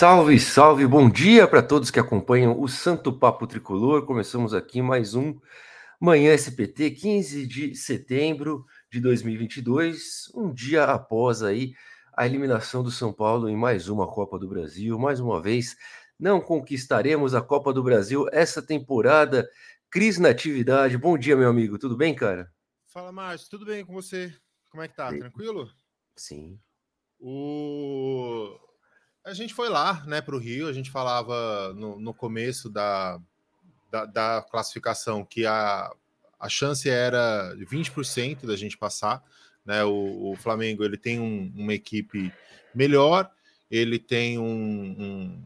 Salve, salve, bom dia para todos que acompanham o Santo Papo Tricolor. Começamos aqui mais um Manhã SPT, 15 de setembro de 2022, um dia após aí a eliminação do São Paulo em mais uma Copa do Brasil. Mais uma vez, não conquistaremos a Copa do Brasil essa temporada. Cris Natividade, bom dia, meu amigo. Tudo bem, cara? Fala, Márcio. Tudo bem com você? Como é que tá? Tranquilo? Sim. O a gente foi lá, né, para o Rio. A gente falava no, no começo da, da, da, classificação que a, a chance era 20% da gente passar. Né? O, o Flamengo ele tem um, uma equipe melhor, ele tem um, um,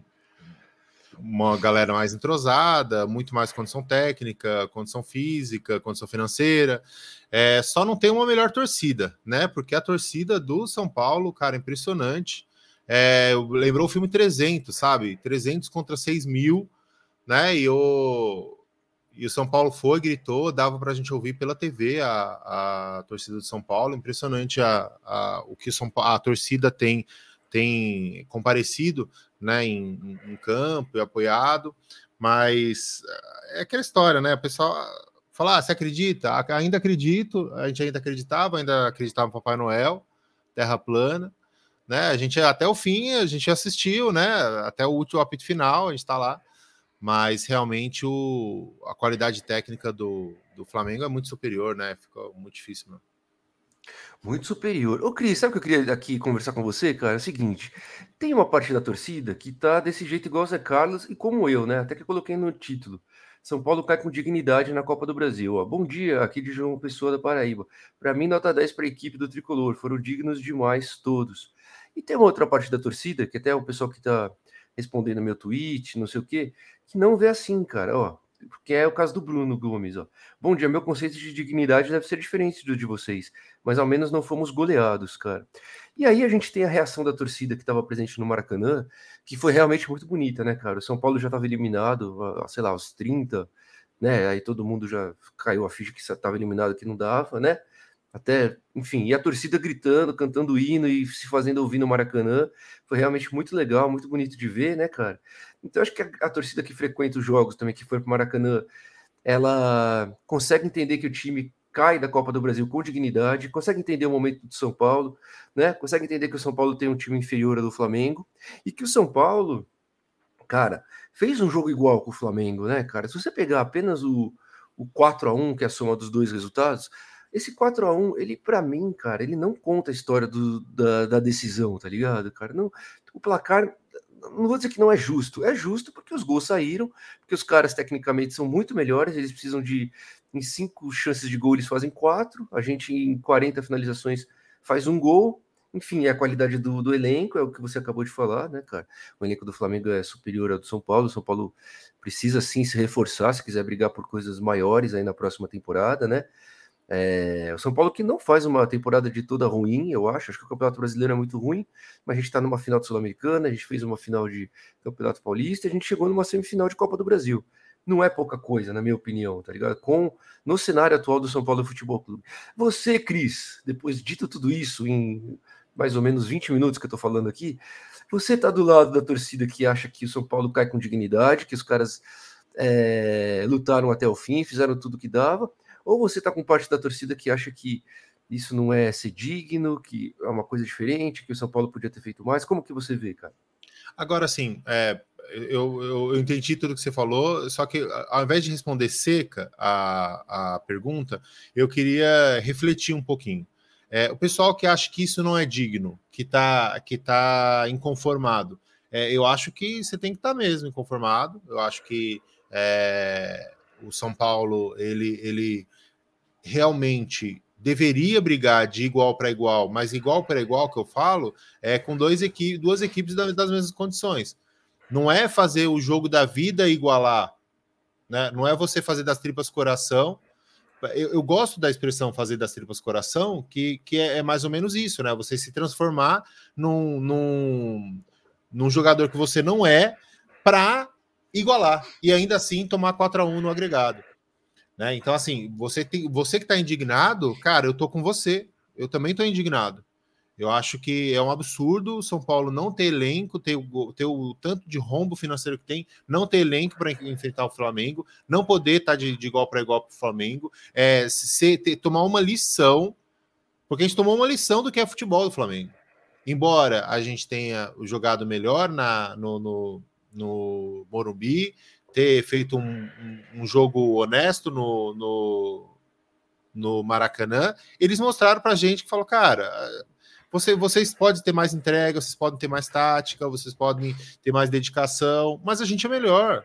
uma galera mais entrosada, muito mais condição técnica, condição física, condição financeira. É, só não tem uma melhor torcida, né? Porque a torcida do São Paulo, cara, impressionante. É, lembrou o filme 300, sabe? 300 contra 6 mil, né? E o, e o São Paulo foi, gritou, dava para a gente ouvir pela TV a, a torcida do São Paulo. Impressionante a, a, o que São a torcida tem, tem comparecido né, em, em campo e apoiado. Mas é aquela história, né? O pessoal fala: ah, você acredita? Ainda acredito, a gente ainda acreditava, ainda acreditava no Papai Noel, Terra plana né? A gente até o fim, a gente assistiu, né? Até o último apito final, a gente está lá. Mas realmente o, a qualidade técnica do, do Flamengo é muito superior, né? Ficou muito difícil, mano. Muito superior. Ô, Cris, sabe o que eu queria aqui conversar com você, cara? É o seguinte: tem uma parte da torcida que tá desse jeito igual o Zé Carlos e como eu, né? Até que eu coloquei no título. São Paulo cai com dignidade na Copa do Brasil. Ó. Bom dia, aqui de João Pessoa da Paraíba. Para mim, nota 10 para a equipe do tricolor. Foram dignos demais todos. E tem uma outra parte da torcida, que até o pessoal que está respondendo meu tweet, não sei o quê, que não vê assim, cara, ó. Que é o caso do Bruno Gomes, ó. Bom dia, meu conceito de dignidade deve ser diferente do de vocês, mas ao menos não fomos goleados, cara. E aí a gente tem a reação da torcida que estava presente no Maracanã, que foi realmente muito bonita, né, cara? O São Paulo já estava eliminado, sei lá, aos 30, né? Aí todo mundo já caiu a ficha que estava eliminado, que não dava, né? Até, enfim, e a torcida gritando, cantando hino e se fazendo ouvir no Maracanã, foi realmente muito legal, muito bonito de ver, né, cara? Então acho que a, a torcida que frequenta os jogos também, que foi para o Maracanã, ela consegue entender que o time cai da Copa do Brasil com dignidade, consegue entender o momento do São Paulo, né? Consegue entender que o São Paulo tem um time inferior ao do Flamengo e que o São Paulo, cara, fez um jogo igual com o Flamengo, né, cara? Se você pegar apenas o, o 4 a 1 que é a soma dos dois resultados, esse 4 a 1 ele, para mim, cara, ele não conta a história do, da, da, decisão, tá ligado, cara? Não, o placar, não vou dizer que não é justo, é justo porque os gols saíram, porque os caras tecnicamente são muito melhores, eles precisam de, em cinco chances de gol, eles fazem quatro, a gente em 40 finalizações faz um gol, enfim, é a qualidade do, do, elenco, é o que você acabou de falar, né, cara? O elenco do Flamengo é superior ao do São Paulo. O São Paulo precisa sim se reforçar se quiser brigar por coisas maiores aí na próxima temporada, né? É, o São Paulo que não faz uma temporada de toda ruim, eu acho. Acho que o Campeonato Brasileiro é muito ruim, mas a gente está numa final de Sul-Americana, a gente fez uma final de Campeonato Paulista, a gente chegou numa semifinal de Copa do Brasil. Não é pouca coisa, na minha opinião, tá ligado? Com no cenário atual do São Paulo Futebol Clube. Você, Cris, depois de dito tudo isso em mais ou menos 20 minutos que eu tô falando aqui, você tá do lado da torcida que acha que o São Paulo cai com dignidade, que os caras é, lutaram até o fim, fizeram tudo que dava, ou você está com parte da torcida que acha que isso não é ser digno, que é uma coisa diferente, que o São Paulo podia ter feito mais? Como que você vê, cara? Agora, sim, é, eu, eu, eu, entendi tudo que você falou, só que ao invés de responder seca a, a pergunta, eu queria refletir um pouquinho. É, o pessoal que acha que isso não é digno, que está que tá inconformado, é, eu acho que você tem que estar tá mesmo inconformado. Eu acho que é, o São Paulo ele, ele realmente deveria brigar de igual para igual, mas igual para igual que eu falo, é com dois equi duas equipes das, mesmas condições. Não é fazer o jogo da vida igualar, né? Não é você fazer das tripas coração. Eu, eu gosto da expressão fazer das tripas coração, que, que é, é, mais ou menos isso, né? Você se transformar num, num, num jogador que você não é para igualar e ainda assim tomar 4 a 1 no agregado. Né? Então, assim, você, tem, você que está indignado, cara, eu tô com você. Eu também estou indignado. Eu acho que é um absurdo o São Paulo não ter elenco, ter o, ter o tanto de rombo financeiro que tem, não ter elenco para enfrentar o Flamengo, não poder estar tá de, de igual para igual para o Flamengo, é, se, ter, tomar uma lição, porque a gente tomou uma lição do que é futebol do Flamengo. Embora a gente tenha jogado melhor na, no, no, no Morumbi, ter feito um, um, jogo honesto no, no, no Maracanã, eles mostraram para a gente que falou, cara você, vocês podem ter mais entrega, vocês podem ter mais tática, vocês podem ter mais dedicação, mas a gente é melhor.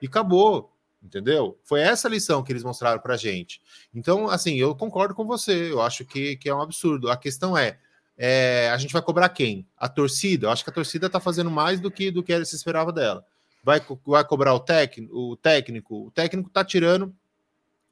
E acabou, entendeu? Foi essa lição que eles mostraram pra gente. Então, assim, eu concordo com você, eu acho que, que é um absurdo. A questão é, é, a gente vai cobrar quem? A torcida? Eu acho que a torcida tá fazendo mais do que do que se esperava dela. Vai, vai cobrar o, técnico, o técnico? O técnico tá tirando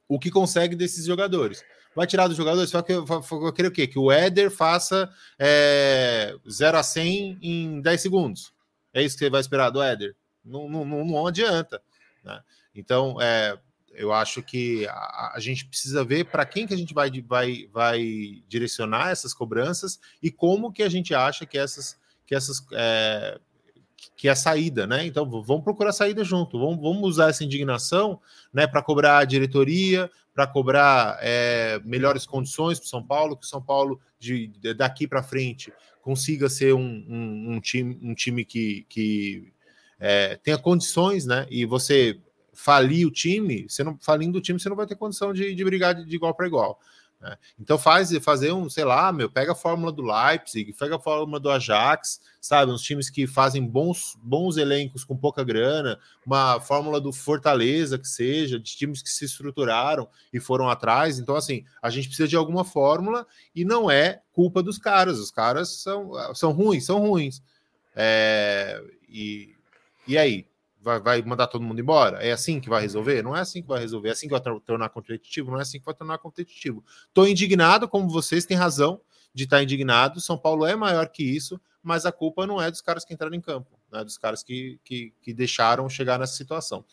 o que consegue desses jogadores vai tirar dos jogadores? Vai querer o quê? Que o Éder faça é, 0 a 100 em 10 segundos. É isso que você vai esperar do Éder? Não, não, não, não adianta. Né? Então, é, eu acho que a, a gente precisa ver para quem que a gente vai, vai, vai direcionar essas cobranças e como que a gente acha que essas, que essas é, que é a saída, né? Então vamos procurar saída junto, vamos, vamos usar essa indignação né, para cobrar a diretoria, para cobrar é, melhores condições para o São Paulo, que o São Paulo de, de daqui para frente consiga ser um, um, um, time, um time que, que é, tenha condições, né? E você falir o time, você não falindo o time, você não vai ter condição de, de brigar de, de igual para igual. Né? Então faz fazer um, sei lá, meu, pega a fórmula do Leipzig, pega a fórmula do Ajax, sabe, uns times que fazem bons, bons elencos com pouca grana, uma fórmula do Fortaleza que seja, de times que se estruturaram e foram atrás. Então assim, a gente precisa de alguma fórmula e não é culpa dos caras. Os caras são, são ruins, são ruins. É, e, e aí? Vai, vai mandar todo mundo embora? É assim que vai resolver? Não é assim que vai resolver. É assim que vai tornar competitivo? Não é assim que vai tornar competitivo. Estou indignado, como vocês têm razão de estar indignado. São Paulo é maior que isso, mas a culpa não é dos caras que entraram em campo, né? dos caras que, que, que deixaram chegar nessa situação.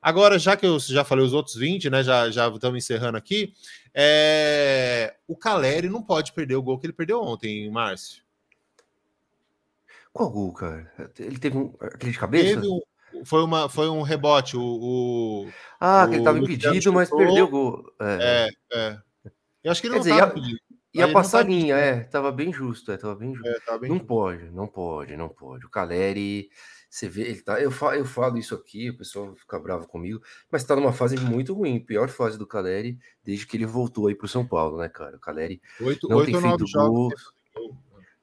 Agora, já que eu já falei os outros 20, né? Já, já estamos encerrando aqui. É... O Caleri não pode perder o gol que ele perdeu ontem, Márcio. Qual gol, cara? Ele teve um, aquele de cabeça? Teve um, foi, uma, foi um rebote. O, o ah, o, que ele estava impedido, mas perdeu o gol. É, é. é. Eu acho que ele Quer não estava impedido. Ia passar linha, é, tava bem justo, é, tava bem justo. É, tava bem não justo. pode, não pode, não pode. O Caleri, você vê, ele tá, eu falo, eu falo isso aqui, o pessoal fica bravo comigo, mas tá numa fase muito ruim, pior fase do Caleri desde que ele voltou aí pro São Paulo, né, cara? O Caleri oito, não oito, tem feito gol.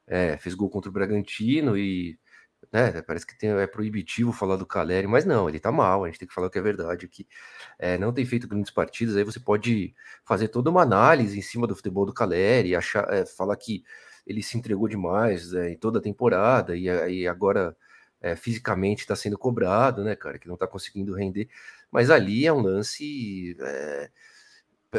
É, fez gol contra o Bragantino e né? Parece que tem, é proibitivo falar do Caleri, mas não, ele tá mal. A gente tem que falar o que é verdade aqui. É, não tem feito grandes partidas. Aí você pode fazer toda uma análise em cima do futebol do Caleri, achar, é, falar que ele se entregou demais é, em toda a temporada e, e agora é, fisicamente está sendo cobrado, né, cara? Que não tá conseguindo render. Mas ali é um lance é,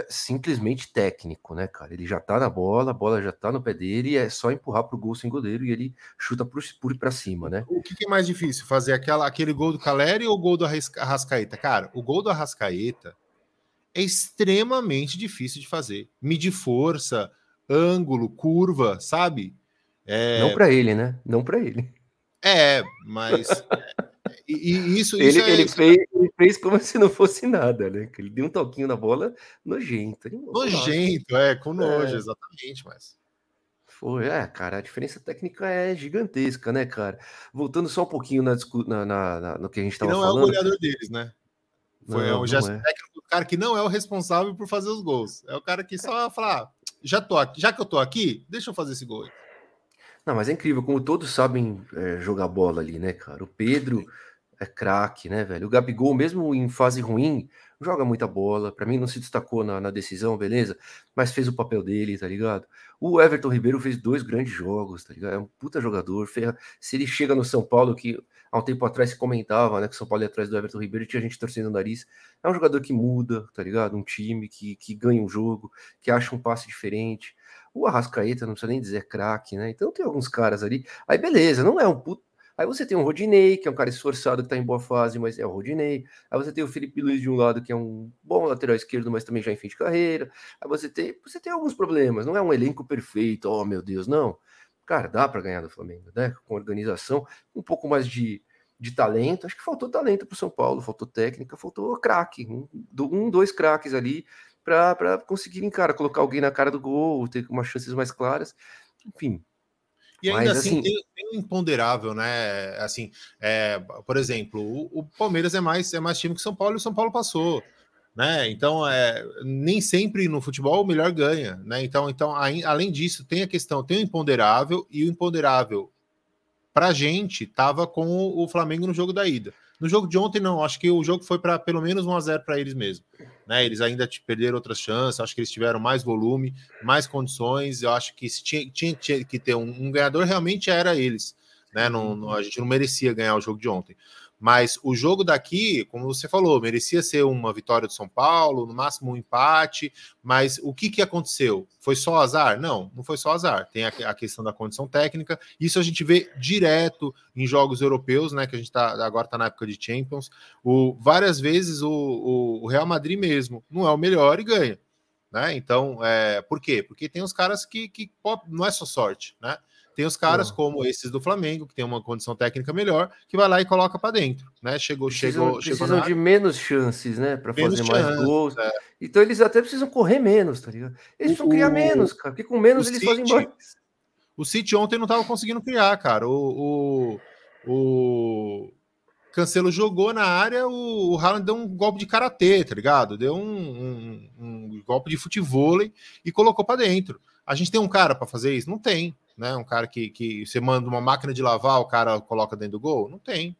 simplesmente técnico, né, cara? Ele já tá na bola, a bola já tá no pé dele, é só empurrar pro gol sem goleiro e ele chuta por, por para cima, né? O que, que, é mais difícil, fazer aquela, aquele gol do Caleri ou o gol do Arrascaeta? Cara, o gol do Arrascaeta é extremamente difícil de fazer. Medir força, ângulo, curva, sabe? É... Não para ele, né? Não para ele. É, mas e, e isso, ele, isso é... ele, fez, ele fez como se não fosse nada, né? Ele deu um toquinho na bola nojento. Nojento, é, com nojo, é. exatamente, mas. Foi, é, cara, a diferença técnica é gigantesca, né, cara? Voltando só um pouquinho na, na, na, na no que a gente estava falando. não é o goleador deles, né? Foi não, o gesto é. técnico do cara que não é o responsável por fazer os gols. É o cara que só fala, ah, já, tô aqui, já que eu tô aqui, deixa eu fazer esse gol. Não, mas é incrível como todos sabem é, jogar bola ali, né, cara? O Pedro é craque, né, velho? O Gabigol, mesmo em fase ruim, joga muita bola. Para mim, não se destacou na, na, decisão, beleza? Mas fez o papel dele, tá ligado? O Everton Ribeiro fez dois grandes jogos, tá ligado? É um puta jogador. Ferra... Se ele chega no São Paulo, que há um tempo atrás se comentava, né, que o São Paulo ia atrás do Everton Ribeiro, tinha gente torcendo o nariz. É um jogador que muda, tá ligado? Um time que, que ganha um jogo, que acha um passe diferente. O Arrascaeta, não precisa nem dizer craque, né? Então tem alguns caras ali. Aí beleza, não é um puto. Aí você tem o Rodinei, que é um cara esforçado que tá em boa fase, mas é o Rodinei. Aí você tem o Felipe Luiz de um lado, que é um bom lateral esquerdo, mas também já em fim de carreira. Aí você tem, você tem alguns problemas, não é um elenco perfeito, oh meu Deus, não. Cara, dá para ganhar do Flamengo, né? Com organização, um pouco mais de, de talento. Acho que faltou talento para o São Paulo, faltou técnica, faltou craque, um, um dois craques ali para conseguirem, cara, colocar alguém na cara do gol, ter umas chances mais claras. Enfim, e ainda Mas, assim, assim tem, tem, imponderável, né? Assim, é, por exemplo, o, o, Palmeiras é mais, é mais time que São Paulo e o São Paulo passou. Né? Então, é, nem sempre no futebol o melhor ganha. Né? Então, então, além disso, tem a questão, tem o imponderável, e o imponderável para a gente estava com o Flamengo no jogo da ida. No jogo de ontem, não. Acho que o jogo foi para pelo menos 1 a 0 para eles mesmo. Né? Eles ainda perderam outras chances. Acho que eles tiveram mais volume, mais condições. Eu acho que tinha, tinha, tinha que ter um, um, ganhador, realmente era eles. Né? Não, não, a gente não merecia ganhar o jogo de ontem. Mas o jogo daqui, como você falou, merecia ser uma vitória do São Paulo, no máximo um empate. Mas o que, que aconteceu? Foi só azar? Não, não foi só azar. Tem a, questão da condição técnica. Isso a gente vê direto em jogos europeus, né? Que a gente tá, agora está na época de Champions. O, várias vezes o, o, o Real Madrid mesmo não é o melhor e ganha. Né? Então, é, por quê? Porque tem os caras que, que não é só sorte, né? Tem os caras uhum. como esses do Flamengo, que tem uma condição técnica melhor, que vai lá e coloca para dentro, né? Chegou, precisam, chegou, precisam chegou de menos chances, né, para fazer mais chances, gols. É. Então eles até precisam correr menos, tá ligado? Eles precisam criar menos, cara, porque com menos eles City, fazem mais. O City ontem não estava conseguindo criar, cara. O, o, o Cancelo jogou na área, o, o Haaland deu um golpe de karatê, tá ligado? Deu um, um, um golpe de futebol e colocou para dentro. A gente tem um cara para fazer isso? Não tem né? Um cara que, que você manda uma máquina de lavar, o cara coloca dentro do gol? Não tem.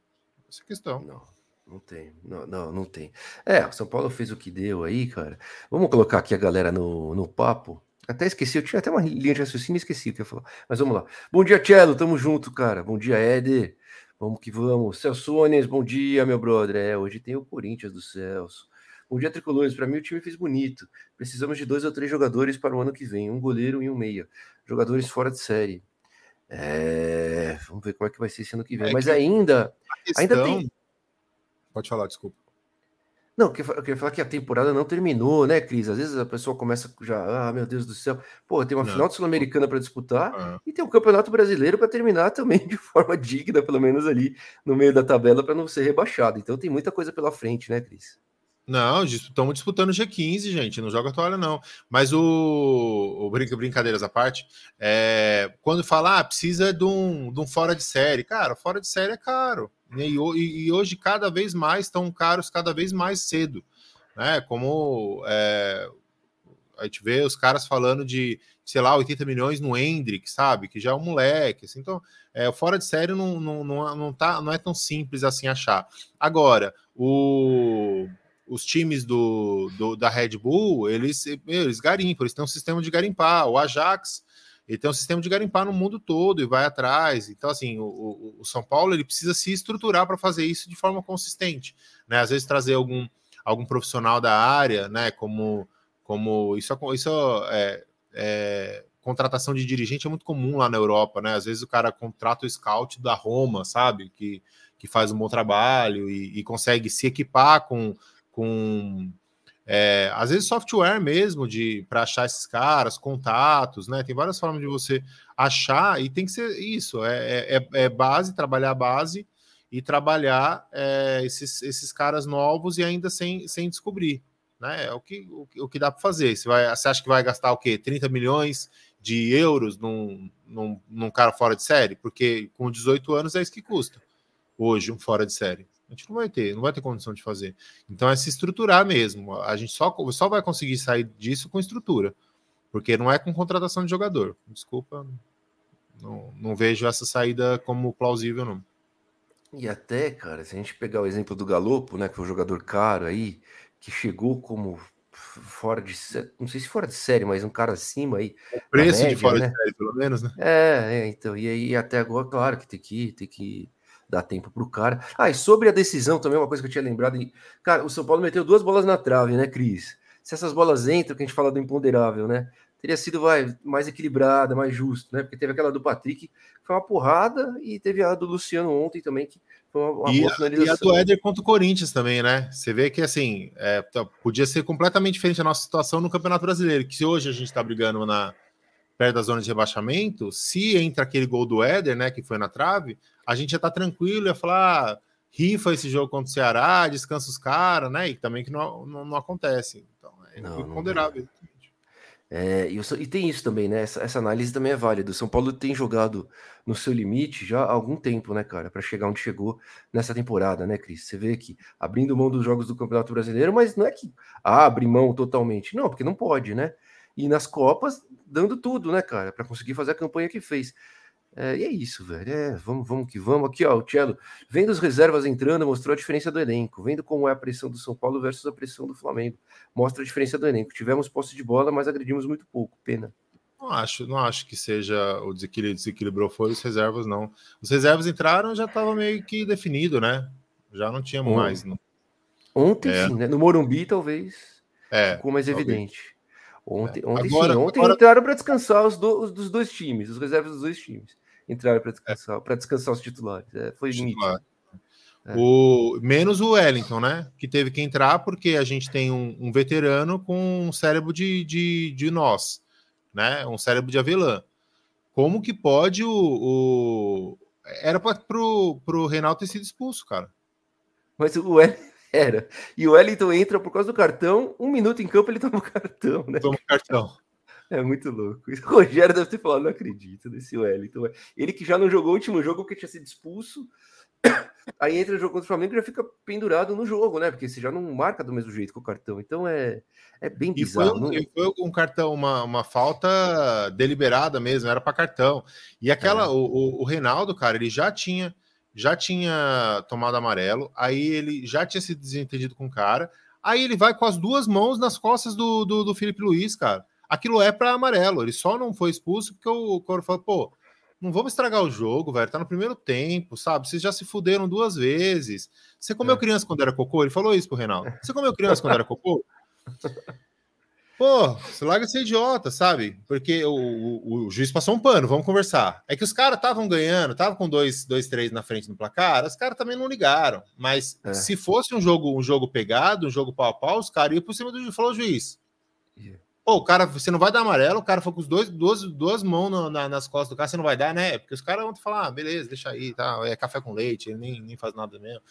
Essa é questão. Não. Não tem, não, não, não tem. É, o São Paulo fez o que deu aí, cara. Vamos colocar aqui a galera no, no papo. Até esqueci, eu tinha até uma linha de raciocínio e esqueci o que eu ia falar. Mas vamos lá. Bom dia, Cello, tamo junto, cara. Bom dia, Éder. Vamos que vamos. Celso Ones, bom dia, meu brother. É, hoje tem o Corinthians do Celso. Bom dia, Tricolores. Para mim, o time fez bonito. Precisamos de dois ou três jogadores para o ano que vem: um goleiro e um meia. Jogadores fora de série. É... Vamos ver como é que vai ser esse ano que vem. É Mas que ainda, questão... ainda tem. Pode falar, desculpa. Não, eu queria falar que a temporada não terminou, né, Cris? Às vezes a pessoa começa já, ah, meu Deus do céu. Pô, tem uma não. final sul-americana para disputar ah. e tem o um Campeonato Brasileiro para terminar também de forma digna, pelo menos ali no meio da tabela, para não ser rebaixado. Então tem muita coisa pela frente, né, Cris? Não, estamos disputando G15, gente. Não joga toalha, não. Mas o, o brinca, brincadeiras à parte, é, quando fala, ah, precisa de um, de um fora de série, cara, fora de série é caro. Né? E, e, e hoje, cada vez mais, estão caros, cada vez mais cedo. Né? Como é, a gente vê os caras falando de, sei lá, 80 milhões no Hendrick, sabe? Que já é um moleque. Assim, então, é, fora de série não, não, não, não, tá, não é tão simples assim achar. Agora, o os times do, do, da Red Bull, eles, eles garimpam, eles têm um sistema de garimpar. O Ajax, ele tem um sistema de garimpar no mundo todo e vai atrás. Então, assim, o, o São Paulo ele precisa se estruturar para fazer isso de forma consistente. Né? Às vezes trazer algum, algum profissional da área, né? Como, como isso, isso é, é, contratação de dirigente é muito comum lá na Europa, né? Às vezes o cara contrata o scout da Roma, sabe? Que, que faz um bom trabalho e, e consegue se equipar com com é, às vezes software mesmo de para achar esses caras, contatos, né? Tem várias formas de você achar e tem que ser isso, é, é, é base, trabalhar a base e trabalhar é, esses, esses caras novos e ainda sem, sem descobrir, né? É o que, o, o que dá para fazer. Você, vai, você acha que vai gastar o quê? 30 milhões de euros num, num, num cara fora de série? Porque com 18 anos é isso que custa hoje um fora de série. A gente não vai ter, não vai ter condição de fazer. Então é se estruturar mesmo. A gente só, só vai conseguir sair disso com estrutura, porque não é com contratação de jogador. Desculpa, não, não vejo essa saída como plausível, não. E até, cara, se a gente pegar o exemplo do Galopo, né, que foi um jogador caro aí, que chegou como fora de não sei se fora de série, mas um cara acima aí. O preço média, de fora né? de série, pelo menos, né? É, é, então, e aí até agora, claro que tem que, tem que dá tempo para o cara. Ah, e sobre a decisão também, uma coisa que eu tinha lembrado. Cara, o São Paulo meteu duas bolas na trave, né, Cris? Se essas bolas entram, que a gente fala do imponderável, né? teria sido vai, mais equilibrada, mais justo, né? Porque teve aquela do Patrick, que foi uma porrada, e teve a do Luciano ontem também, que foi uma, uma e, boa finalização. E a do Éder contra o Corinthians também, né? Você vê que assim, é, tá, podia ser completamente diferente a nossa situação no Campeonato Brasileiro, que se hoje a gente está brigando na perto da zona de rebaixamento, se entra aquele gol do Éder, né, que foi na trave, a gente já tá tranquilo, ia falar, ah, rifa esse jogo contra o Ceará, descansa os caras, né? E também que não, não, não acontece. Então, é não, ponderável. É, e, e, tem isso também, né? Essa, essa, análise também é válida. O São Paulo tem jogado no seu limite já há algum tempo, né, cara, para chegar onde chegou nessa temporada, né, Cris? Você vê que abrindo mão dos jogos do Campeonato Brasileiro, mas não é que abre mão totalmente, não, porque não pode, né? E nas Copas, dando tudo, né, cara, para conseguir fazer a campanha que fez. É, e é isso, velho. É, vamos, vamos que vamos. Aqui, ó, o Cello, vendo as reservas entrando, mostrou a diferença do elenco. Vendo como é a pressão do São Paulo versus a pressão do Flamengo. Mostra a diferença do elenco. Tivemos posse de bola, mas agredimos muito pouco. Pena. Não acho, não acho que seja o desequilíbrio, desequilibrou foi os reservas, não. Os reservas entraram já estava meio que definido, né? Já não tinha mais. Não. Ontem, é. sim, né? No Morumbi, talvez. É, ficou mais talvez. evidente. Ontem, ontem, agora, sim, ontem agora... entraram para descansar os, do, os, dos dois times, os reservas dos dois times entraram para descansar, é. para descansar os titulares. É, foi Titular. É. O, menos o Wellington, né? Que teve que entrar porque a gente tem um, um veterano com um cérebro de, de, de, nós, né? Um cérebro de avelã. Como que pode o. o... Era para o pro Reinaldo ter sido expulso, cara. Mas o Wellington era. E o Wellington entra por causa do cartão, um minuto em campo ele toma o cartão, né? Toma o cartão. É muito louco. O Rogério deve ter falado, não acredito nesse Wellington. Ele que já não jogou o último jogo porque tinha sido expulso. Aí entra o jogo contra o Flamengo e já fica pendurado no jogo, né? Porque você já não marca do mesmo jeito com o cartão. Então é, é bem bizarro. E foi, foi um cartão, uma, uma falta deliberada mesmo, era para cartão. E aquela, é. o, o Reinaldo, cara, ele já tinha já tinha tomado amarelo, aí ele já tinha se desentendido com o cara, aí ele vai com as duas mãos nas costas do, do, do Felipe Luiz, cara aquilo é para amarelo. Ele só não foi expulso porque o Coro falou, pô, não vamos estragar o jogo, velho. Tá no primeiro tempo, sabe? Vocês já se fuderam duas vezes. Você comeu é. criança quando era cocô? Ele falou isso pro Reinaldo. Você comeu criança quando era cocô? Pô, você larga ser idiota, sabe? Porque o, o, o, juiz passou um pano, vamos conversar. É que os caras estavam ganhando, estavam com dois, dois, três na frente no placar, os caras também não ligaram. Mas é. se fosse um jogo, um jogo pegado, um jogo pau a pau, os caras iam por cima do juiz. Falou, juiz, yeah. Pô, o cara, você não vai dar amarelo, o cara foi com os dois, duas, duas mãos na, na, nas costas do cara, você não vai dar, né? Porque os caras vão falar, ah, beleza, deixa aí, tá, é café com leite, ele nem, nem faz nada mesmo.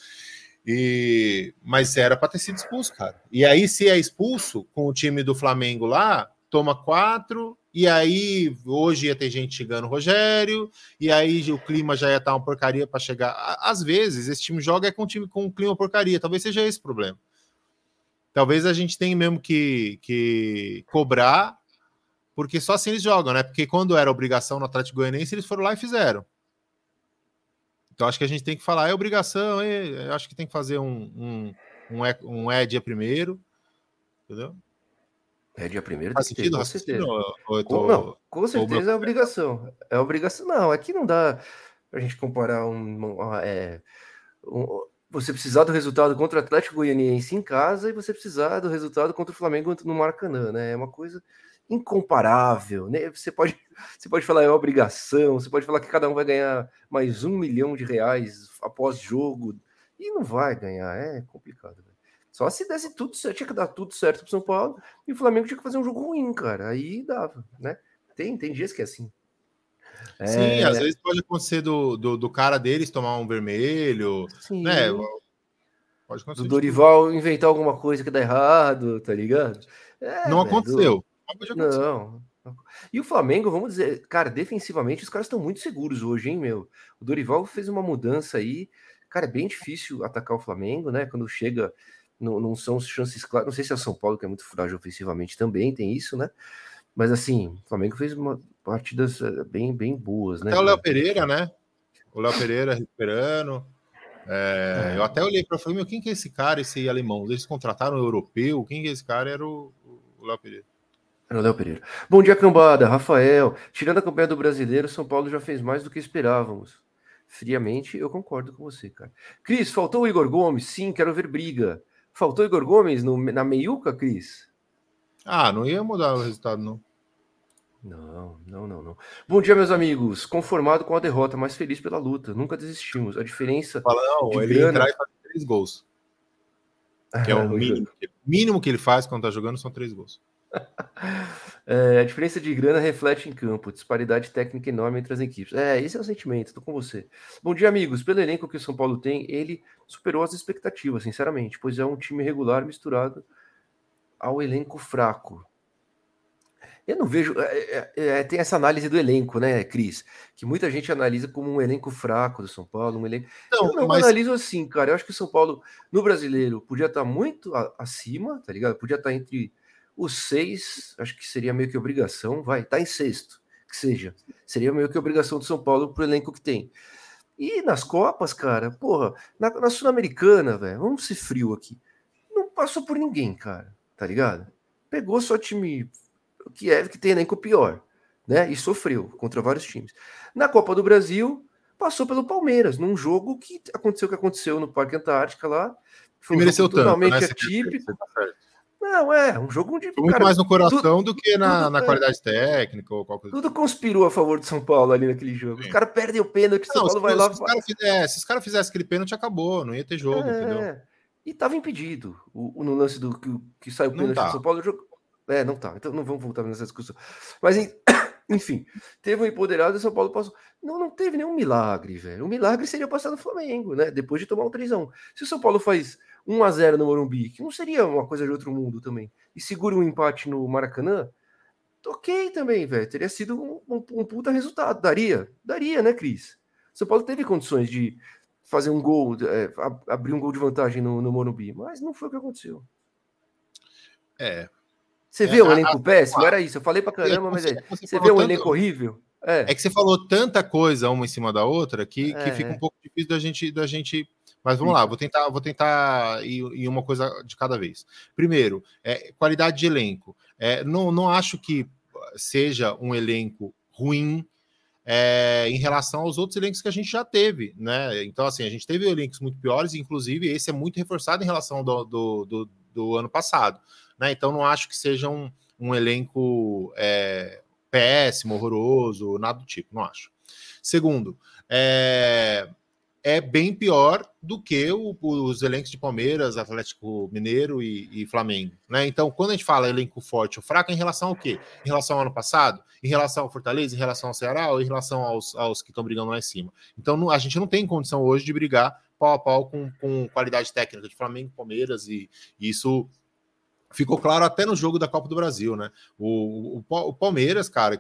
E, mas era para ter sido expulso, cara. E aí, se é expulso com o time do Flamengo lá, toma quatro, e aí hoje ia ter gente chegando Rogério, e aí o clima já ia estar tá uma porcaria para chegar. Às vezes, esse time joga é com um time com um clima porcaria, talvez seja esse o problema talvez a gente tenha mesmo que, que cobrar, porque só assim eles jogam, né? Porque quando era obrigação no Atlético Goianiense, eles foram lá e fizeram. Então acho que a gente tem que falar, é obrigação, é, acho que tem que fazer um, um, um, é, um é dia primeiro, entendeu? É dia primeiro Faz sentido, com certeza. Tô, com, não, com certeza é obrigação. É obrigação. Não, aqui não dá a gente comparar um, um, é, um você precisar do resultado contra o Atlético Goianiense em casa e você precisar do resultado contra o Flamengo no Maracanã, né? É uma coisa incomparável, né? Você pode, você pode falar é obrigação, você pode falar que cada um vai ganhar mais um milhão de reais após jogo e não vai ganhar, é complicado. Né? Só se desse tudo certo, tinha que dar tudo certo para São Paulo e o Flamengo tinha que fazer um jogo ruim, cara. Aí dava, né? Tem, tem dias que é assim. Sim, é... às vezes pode acontecer do, do, do, cara deles tomar um vermelho, Sim. né? Pode acontecer. Do Dorival inventar alguma coisa que dá errado, tá ligado? É, não aconteceu. Não. E o Flamengo, vamos dizer, cara, defensivamente os caras estão muito seguros hoje, hein, meu? O Dorival fez uma mudança aí. Cara, é bem difícil atacar o Flamengo, né? Quando chega, não, não são chances claras. Não sei se é São Paulo, que é muito frágil ofensivamente, também tem isso, né? Mas assim, o Flamengo fez uma, partidas eh, bem, bem boas, né? Até o Léo Pereira, né? O Léo Pereira recuperando. É, é. Eu até olhei para falei, meu, quem que é esse cara, esse alemão? Eles contrataram o europeu, quem que é esse cara? Era o, o Léo Pereira. Era o Léo Pereira. Bom dia, cambada. Rafael, tirando a campanha do brasileiro, São Paulo já fez mais do que esperávamos. Friamente, eu concordo com você, cara. Cris, faltou o Igor Gomes? Sim, quero ver briga. Faltou o Igor Gomes no, na meiuca, Cris? Ah, não ia mudar o resultado, não. Não, não, não, não. Bom dia, meus amigos. Conformado com a derrota, mas feliz pela luta. Nunca desistimos. A diferença. Fala, não, de ele grana... entrar e fazer três gols. Que é o mínimo, mínimo que ele faz quando tá jogando são três gols. é, a diferença de grana reflete em campo, disparidade técnica enorme entre as equipes. É, esse é o sentimento, tô com você. Bom dia, amigos. Pelo elenco que o São Paulo tem, ele superou as expectativas, sinceramente, pois é um time regular misturado ao elenco fraco. Eu não vejo. É, é, é, é, tem essa análise do elenco, né, Cris? Que muita gente analisa como um elenco fraco do São Paulo, um elenco. Não, eu não mas... analiso assim, cara. Eu acho que o São Paulo, no brasileiro, podia estar muito acima, tá ligado? Podia estar entre os seis, acho que seria meio que obrigação, vai, tá em sexto, que seja. Seria meio que obrigação do São Paulo pro elenco que tem. E nas Copas, cara, porra, na, na Sul-Americana, velho, vamos ser frio aqui. Não passou por ninguém, cara, tá ligado? Pegou só time que é que tem elenco pior, né? E sofreu contra vários times. Na Copa do Brasil, passou pelo Palmeiras, num jogo que aconteceu o que aconteceu no Parque Antártica lá. Foi um mereceu totalmente tanto, né? atípico. Não, é, um jogo de. Muito cara, mais no coração tudo, do que na, tudo, na é. qualidade é, técnica ou qualquer coisa. Tudo conspirou a favor do São Paulo ali naquele jogo. Sim. Os caras perdem o pênalti, São Paulo vai lá. Se os caras é, se cara fizessem aquele pênalti, acabou, não ia ter jogo, é, entendeu? E tava impedido. O, no lance do que, que saiu o pênalti tá. do São Paulo, o jogo, é, não tá. Então não vamos voltar nessa discussão. Mas, enfim, teve um empoderado e São Paulo passou. Não, não teve nenhum milagre, velho. O milagre seria passar no Flamengo, né? Depois de tomar um 3 Se o São Paulo faz 1 a 0 no Morumbi, que não seria uma coisa de outro mundo também, e segura um empate no Maracanã, ok também, velho. Teria sido um, um, um, puta resultado. Daria? Daria, né, Cris? São Paulo teve condições de fazer um gol, é, abrir um gol de vantagem no, no Morumbi, mas não foi o que aconteceu. É, você vê é, um elenco a, péssimo? A, Era isso. Eu falei pra caramba, mas é. Você, você vê um tanto, elenco horrível? É. é. que você falou tanta coisa uma em cima da outra que, é, que fica um pouco difícil da gente, da gente. Mas vamos lá, vou tentar, vou tentar ir, ir uma coisa de cada vez. Primeiro, é, qualidade de elenco. É, não, não acho que seja um elenco ruim é, em relação aos outros elencos que a gente já teve, né? Então, assim, a gente teve elencos muito piores, inclusive esse é muito reforçado em relação do, do, do, do ano passado. Né? Então não acho que seja um, um elenco é, péssimo, horroroso, nada do tipo, não acho. Segundo, é, é bem pior do que o, os elencos de Palmeiras, Atlético Mineiro e, e, Flamengo. Né? Então, quando a gente fala elenco forte ou fraco, é em relação ao quê? Em relação ao ano passado? Em relação ao Fortaleza? Em relação ao Ceará? Ou em relação aos, aos que estão brigando lá em cima? Então, não, a gente não tem condição hoje de brigar pau a pau com, com qualidade técnica de Flamengo, Palmeiras, e, e isso ficou claro até no jogo da Copa do Brasil, né? O, o, o Palmeiras, cara,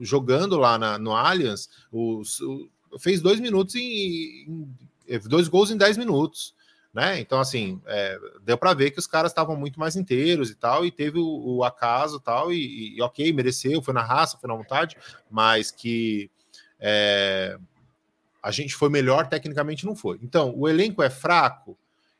jogando lá na, no Allianz, o, o, fez dois minutos em, em, dois gols em dez minutos, né? Então, assim, é, deu para ver que os caras estavam muito mais inteiros e tal, e teve o, o acaso tal, e, e, ok, mereceu, foi na raça, foi na vontade, mas que é, a gente foi melhor tecnicamente não foi. Então, o elenco é fraco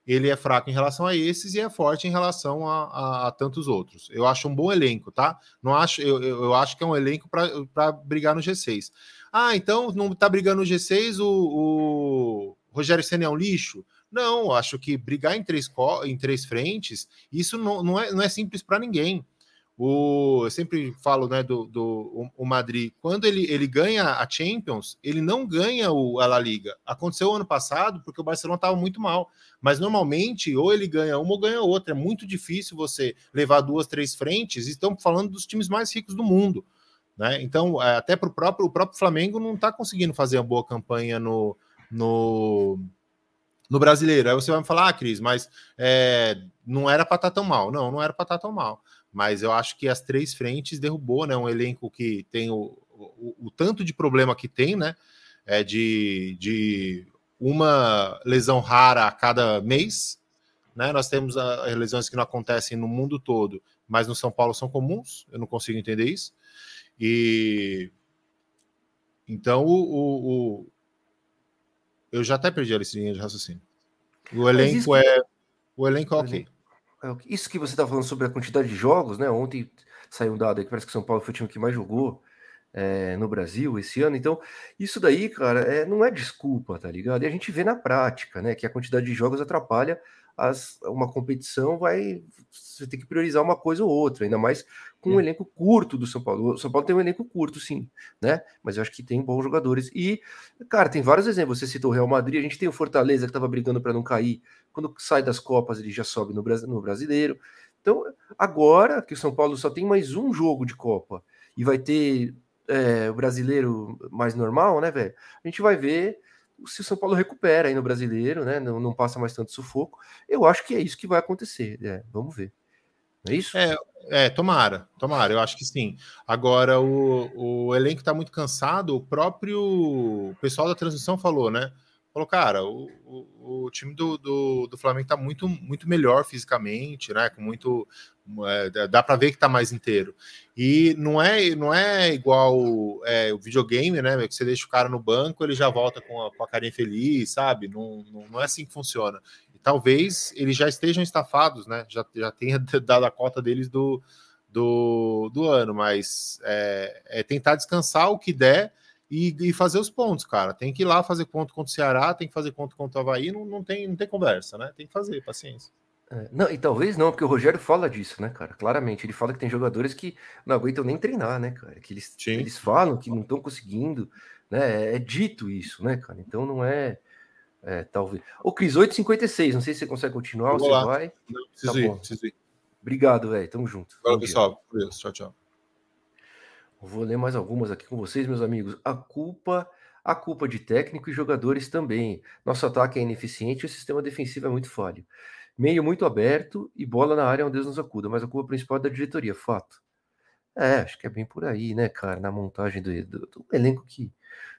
ele é fraco em relação a esses e é forte em relação a, a, a tantos outros. Eu acho um bom elenco, tá? Não acho, eu, eu acho que é um elenco para brigar no G6. Ah, então não está brigando no G6 o, o Rogério Senna é um lixo? Não, acho que brigar em três, em três frentes, isso não, não, é, não é simples para ninguém. O, eu sempre falo né, do, do o, Madrid, quando ele, ele ganha a Champions, ele não ganha o, a La Liga. Aconteceu ano passado porque o Barcelona estava muito mal. Mas normalmente, ou ele ganha uma ou ganha outra. É muito difícil você levar duas, três frentes. Estamos falando dos times mais ricos do mundo. Né? Então, é, até para o próprio, o próprio Flamengo não está conseguindo fazer uma boa campanha no, no, no brasileiro. Aí você vai me falar, ah, Cris, mas é, não era para estar tá tão mal. Não, não era para estar tá tão mal mas eu acho que as três frentes derrubou, né? Um elenco que tem o, o, o tanto de problema que tem, né? É de, de uma lesão rara a cada mês, né? Nós temos as lesões que não acontecem no mundo todo, mas no São Paulo são comuns. Eu não consigo entender isso. E então o, o, o... eu já até perdi a linha de raciocínio. O elenco é o elenco é ok. É, isso que você está falando sobre a quantidade de jogos, né? Ontem saiu um dado aí que parece que São Paulo foi o time que mais jogou é, no Brasil esse ano. Então, isso daí, cara, é, não é desculpa, tá ligado? E a gente vê na prática, né? Que a quantidade de jogos atrapalha as, uma competição vai você tem que priorizar uma coisa ou outra, ainda mais com um elenco curto do São Paulo. O São Paulo tem um elenco curto, sim, né? Mas eu acho que tem bons jogadores. E, cara, tem vários exemplos. Você citou o Real Madrid, a gente tem o Fortaleza que estava brigando para não cair. Quando sai das Copas, ele já sobe no, no brasileiro. Então, agora que o São Paulo só tem mais um jogo de Copa e vai ter é, o brasileiro mais normal, né, velho? A gente vai ver se o São Paulo recupera aí no brasileiro, né? Não, não passa mais tanto sufoco. Eu acho que é isso que vai acontecer. É, vamos ver. É isso? É, é, tomara, tomara, eu acho que sim. Agora, o, o elenco está muito cansado, o próprio pessoal da transmissão falou, né? Falou, cara, o, o, o time do, do, do Flamengo está muito, muito melhor fisicamente, né? Com muito. É, dá para ver que está mais inteiro. E não é, não é igual é, o videogame, né? Que você deixa o cara no banco, ele já volta com a, com a carinha feliz, sabe? Não, não, não é assim que funciona talvez eles já estejam estafados, né? Já, já tenha dado a cota deles do, do, do ano, mas é, é tentar descansar o que der e, e, fazer os pontos, cara. Tem que ir lá fazer ponto contra o Ceará, tem que fazer ponto contra o Havaí, não, não, tem, não tem conversa, né? Tem que fazer, paciência. É, não, e talvez não, porque o Rogério fala disso, né, cara? Claramente, ele fala que tem jogadores que não aguentam nem treinar, né, cara? Que eles, eles falam que não estão conseguindo, né? É, é dito isso, né, cara? Então não é é, talvez. Ô, Cris, 8h56, não sei se você consegue continuar ou você lá. vai. Não, preciso tá ir, bom. preciso ir. Obrigado, velho. Tamo junto. Valeu, pessoal. Tchau, tchau. Vou ler mais algumas aqui com vocês, meus amigos. A culpa, a culpa de técnico e jogadores também. Nosso ataque é ineficiente e o sistema defensivo é muito falho. Meio muito aberto e bola na área onde Deus nos acuda, mas a culpa principal é da diretoria, fato. É, acho que é bem por aí, né, cara, na montagem do, do, do elenco que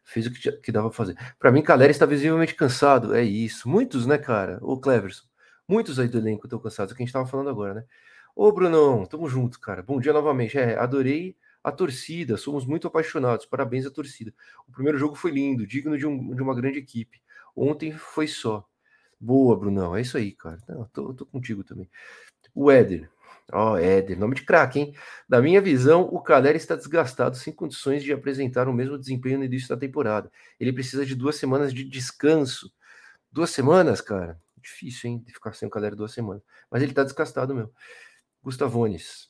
fez o que, que dava pra fazer. Para mim, Caleri está visivelmente cansado. É isso. Muitos, né, cara? O Cleverson. Muitos aí do elenco estão cansados. É o que a gente estava falando agora, né? Ô, Brunão, tamo junto, cara. Bom dia novamente. É, adorei a torcida. Somos muito apaixonados. Parabéns à torcida. O primeiro jogo foi lindo, digno de, um, de uma grande equipe. Ontem foi só. Boa, Brunão. É isso aí, cara. Não, tô, tô contigo também. O Éder. Ó, oh, Éder, nome de craque, hein? Da minha visão, o Caleri está desgastado, sem condições de apresentar o mesmo desempenho no início da temporada. Ele precisa de duas semanas de descanso. Duas semanas, cara? Difícil, hein? De ficar sem o Caleri duas semanas. Mas ele tá desgastado, meu. Gustavones.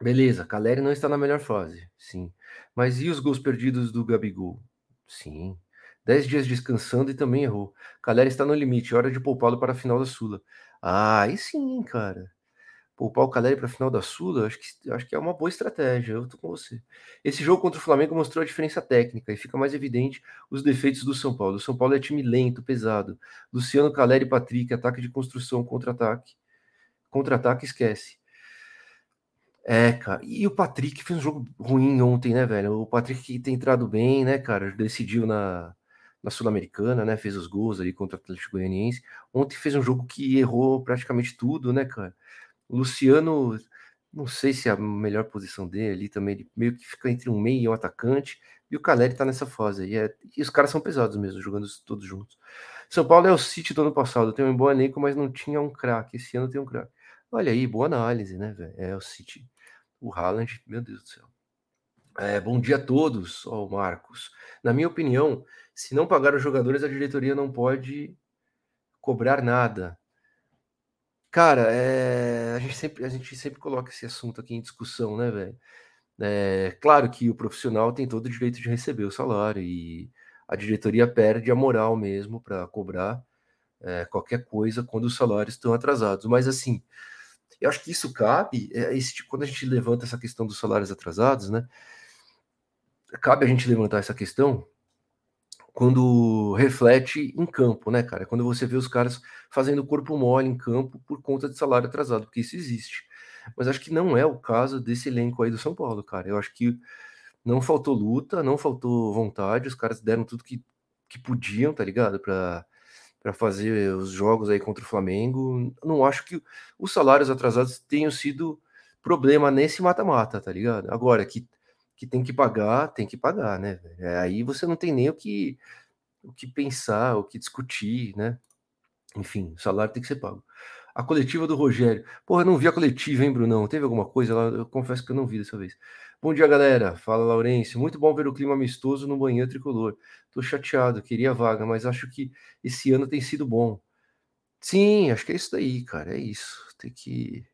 Beleza, Caleri não está na melhor fase. Sim. Mas e os gols perdidos do Gabigol? Sim. Dez dias descansando e também errou. Caleri está no limite, hora de poupá-lo para a final da Sula. Ah, aí sim, cara poupar o Caleri para a final da Sula, acho que, acho que é uma boa estratégia. Eu tô com você. Esse jogo contra o Flamengo mostrou a diferença técnica e fica mais evidente os defeitos do São Paulo. O São Paulo é time lento, pesado. Luciano, Caleri, Patrick, ataque de construção, contra-ataque. Contra-ataque, esquece. É, cara. E o Patrick fez um jogo ruim ontem, né, velho? O Patrick tem entrado bem, né, cara? Decidiu na, na Sul-Americana, né? Fez os gols ali contra o Atlético Goianiense. Ontem fez um jogo que errou praticamente tudo, né, cara? O Luciano, não sei se é a melhor posição dele ali também, ele meio que fica entre um meio e um atacante, e o Caleri tá nessa fase aí. É, e os caras são pesados mesmo, jogando todos juntos. São Paulo é o City do ano passado, tem um bom elenco, mas não tinha um craque. Esse ano tem um craque. Olha aí, boa análise, né, velho? É o City. O Haaland, meu Deus do céu. É, bom dia a todos, ó, oh, Marcos. Na minha opinião, se não pagar os jogadores, a diretoria não pode cobrar nada. Cara, é, a, gente sempre, a gente sempre coloca esse assunto aqui em discussão, né, velho? É, claro que o profissional tem todo o direito de receber o salário e a diretoria perde a moral mesmo para cobrar é, qualquer coisa quando os salários estão atrasados. Mas assim, eu acho que isso cabe, é, esse, quando a gente levanta essa questão dos salários atrasados, né? Cabe a gente levantar essa questão quando reflete em campo, né, cara? Quando você vê os caras fazendo corpo mole em campo por conta de salário atrasado, porque isso existe. Mas acho que não é o caso desse elenco aí do São Paulo, cara. Eu acho que não faltou luta, não faltou vontade, os caras deram tudo que, que podiam, tá ligado? Pra, para fazer os jogos aí contra o Flamengo. Não acho que os salários atrasados tenham sido problema nesse mata-mata, tá ligado? Agora, que que tem que pagar, tem que pagar, né? É, aí você não tem nem o que, o que pensar, o que discutir, né? Enfim, o salário tem que ser pago. A coletiva do Rogério. Porra, eu não vi a coletiva, hein, Brunão? Teve alguma coisa lá? Eu confesso que eu não vi dessa vez. Bom dia, galera. Fala, Laurêncio. Muito bom ver o clima amistoso no banheiro tricolor. Tô chateado, queria vaga, mas acho que esse ano tem sido bom. Sim, acho que é isso daí, cara. É isso. Tem que.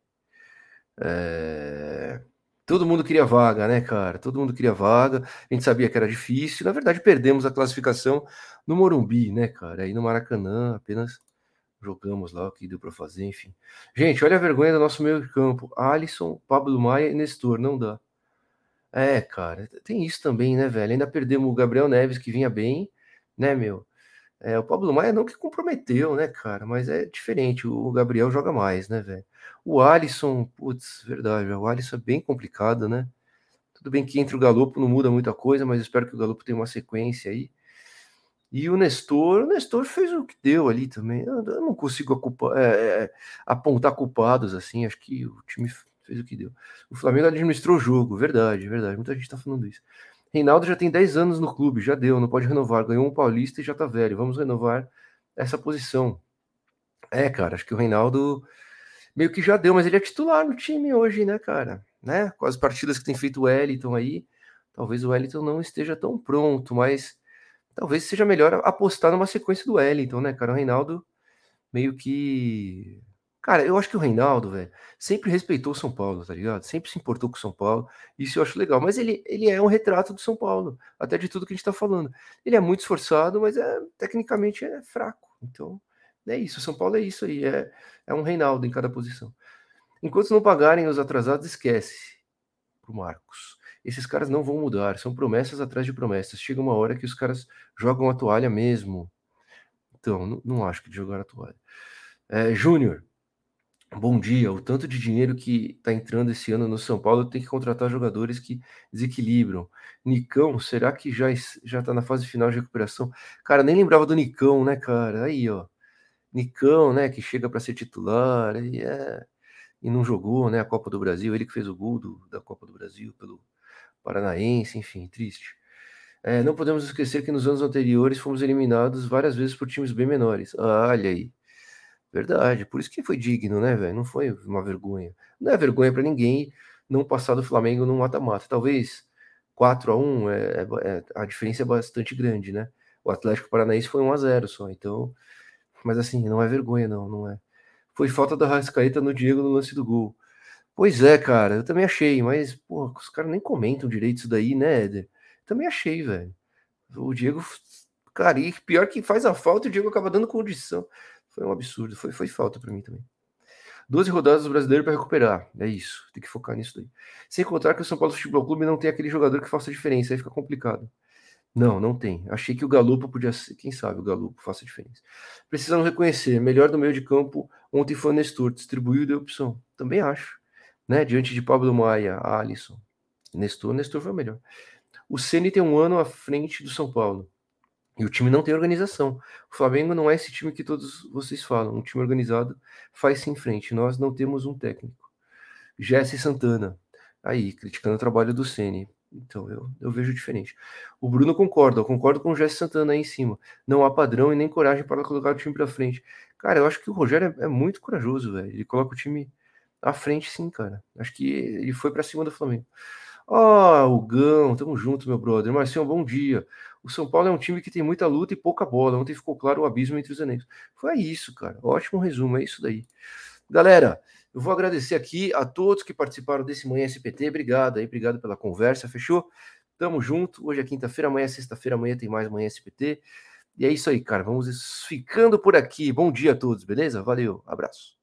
É... Todo mundo queria vaga, né, cara? Todo mundo queria vaga. A gente sabia que era difícil. Na verdade, perdemos a classificação no Morumbi, né, cara? Aí no Maracanã, apenas jogamos lá o que deu para fazer, enfim. Gente, olha a vergonha do nosso meio campo. Alisson, Pablo Maia e Nestor, não dá. É, cara, tem isso também, né, velho? Ainda perdemos o Gabriel Neves, que vinha bem, né, meu? É, o Pablo Maia não que comprometeu, né, cara? Mas é diferente. O Gabriel joga mais, né, velho? O Alisson, putz, verdade, o Alisson é bem complicado, né? Tudo bem que entre o Galopo não muda muita coisa, mas espero que o Galopo tenha uma sequência aí. E o Nestor, o Nestor fez o que deu ali também. Eu, eu não consigo culpa, é, é, apontar culpados assim. Acho que o time fez o que deu. O Flamengo administrou o jogo, verdade, verdade. Muita gente tá falando isso. Reinaldo já tem 10 anos no clube, já deu, não pode renovar. Ganhou um paulista e já tá velho. Vamos renovar essa posição. É, cara, acho que o Reinaldo meio que já deu, mas ele é titular no time hoje, né, cara? Né? Com as partidas que tem feito o Wellington aí, talvez o Wellington não esteja tão pronto, mas talvez seja melhor apostar numa sequência do Wellington, né, cara? O Reinaldo meio que Cara, eu acho que o Reinaldo, velho, sempre respeitou o São Paulo, tá ligado? Sempre se importou com o São Paulo. Isso eu acho legal. Mas ele, ele é um retrato do São Paulo, até de tudo que a gente tá falando. Ele é muito esforçado, mas é, tecnicamente é fraco. Então, é isso. O São Paulo é isso aí. É, é um Reinaldo em cada posição. Enquanto não pagarem os atrasados, esquece. Pro Marcos. Esses caras não vão mudar. São promessas atrás de promessas. Chega uma hora que os caras jogam a toalha mesmo. Então, não, não acho que de jogar a toalha. É, Júnior. Bom dia. O tanto de dinheiro que está entrando esse ano no São Paulo tem que contratar jogadores que desequilibram. Nicão, será que já já está na fase final de recuperação? Cara, nem lembrava do Nicão, né, cara? Aí, ó. Nicão, né, que chega para ser titular e, é, e não jogou, né, a Copa do Brasil. Ele que fez o gol do, da Copa do Brasil pelo Paranaense, enfim, triste. É, não podemos esquecer que nos anos anteriores fomos eliminados várias vezes por times bem menores. Ah, olha aí. Verdade, por isso que foi digno, né, velho? Não foi uma vergonha. Não é vergonha para ninguém não passar do Flamengo no mata-mata. Talvez 4 a 1 é, é, é, a diferença é bastante grande, né? O Atlético Paranaense foi 1 a 0 só, então. Mas assim, não é vergonha, não, não é. Foi falta da Rascaeta no Diego no lance do gol. Pois é, cara, eu também achei, mas, pô, os caras nem comentam direito isso daí, né, Éder? Também achei, velho. O Diego, cara, e pior que faz a falta, o Diego acaba dando condição. Foi um absurdo, foi, foi falta para mim também. 12 rodadas do brasileiro para recuperar. É isso, tem que focar nisso daí. Sem contar que o São Paulo Futebol Clube não tem aquele jogador que faça diferença, aí fica complicado. Não, não tem. Achei que o Galupo podia ser, quem sabe o Galupo faça diferença. Precisamos reconhecer, melhor do meio de campo, ontem foi o Nestor, distribuiu e deu opção. Também acho. Né? Diante de Pablo Maia, Alisson, Nestor, Nestor foi o melhor. O Ceni tem um ano à frente do São Paulo. E o time não tem organização. O Flamengo não é esse time que todos vocês falam. Um time organizado faz-se em frente. Nós não temos um técnico. Jesse Santana, aí, criticando o trabalho do Ceni. Então eu, eu vejo diferente. O Bruno concorda, eu concordo com o Jesse Santana aí em cima. Não há padrão e nem coragem para colocar o time para frente. Cara, eu acho que o Rogério é, é muito corajoso, velho. Ele coloca o time à frente, sim, cara. Acho que ele foi para cima do Flamengo. Ó, oh, o Gão, tamo junto, meu brother. Marcinho, bom dia. O São Paulo é um time que tem muita luta e pouca bola. Ontem ficou claro o abismo entre os elencos. Foi isso, cara. Ótimo resumo, é isso daí. Galera, eu vou agradecer aqui a todos que participaram desse Manhã SPT. Obrigado aí, obrigado pela conversa, fechou? Tamo junto. Hoje é quinta-feira, amanhã é sexta-feira, amanhã tem mais Manhã SPT. E é isso aí, cara. Vamos ficando por aqui. Bom dia a todos, beleza? Valeu, abraço.